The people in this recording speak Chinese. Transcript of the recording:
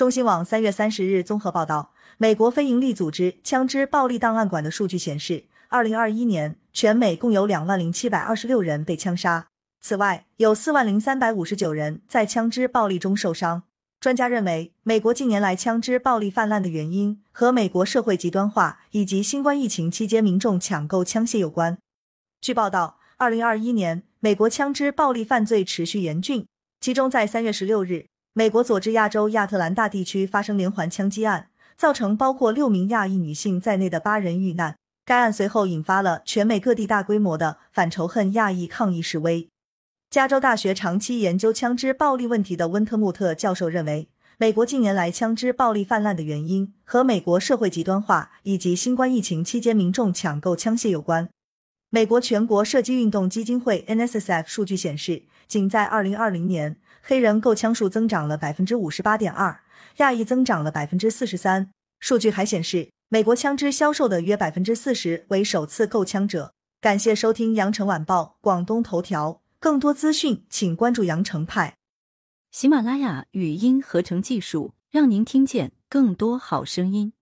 中新网三月三十日综合报道，美国非营利组织枪支暴力档案馆的数据显示，二零二一年全美共有两万零七百二十六人被枪杀，此外有四万零三百五十九人在枪支暴力中受伤。专家认为，美国近年来枪支暴力泛滥的原因和美国社会极端化以及新冠疫情期间民众抢购枪械有关。据报道，二零二一年美国枪支暴力犯罪持续严峻，其中在三月十六日。美国佐治亚州亚特兰大地区发生连环枪击案，造成包括六名亚裔女性在内的八人遇难。该案随后引发了全美各地大规模的反仇恨亚裔抗议示威。加州大学长期研究枪支暴力问题的温特穆特教授认为，美国近年来枪支暴力泛滥的原因和美国社会极端化以及新冠疫情期间民众抢购枪械有关。美国全国射击运动基金会 （NSSF） 数据显示，仅在二零二零年。黑人购枪数增长了百分之五十八点二，亚裔增长了百分之四十三。数据还显示，美国枪支销售的约百分之四十为首次购枪者。感谢收听羊城晚报广东头条，更多资讯请关注羊城派。喜马拉雅语音合成技术，让您听见更多好声音。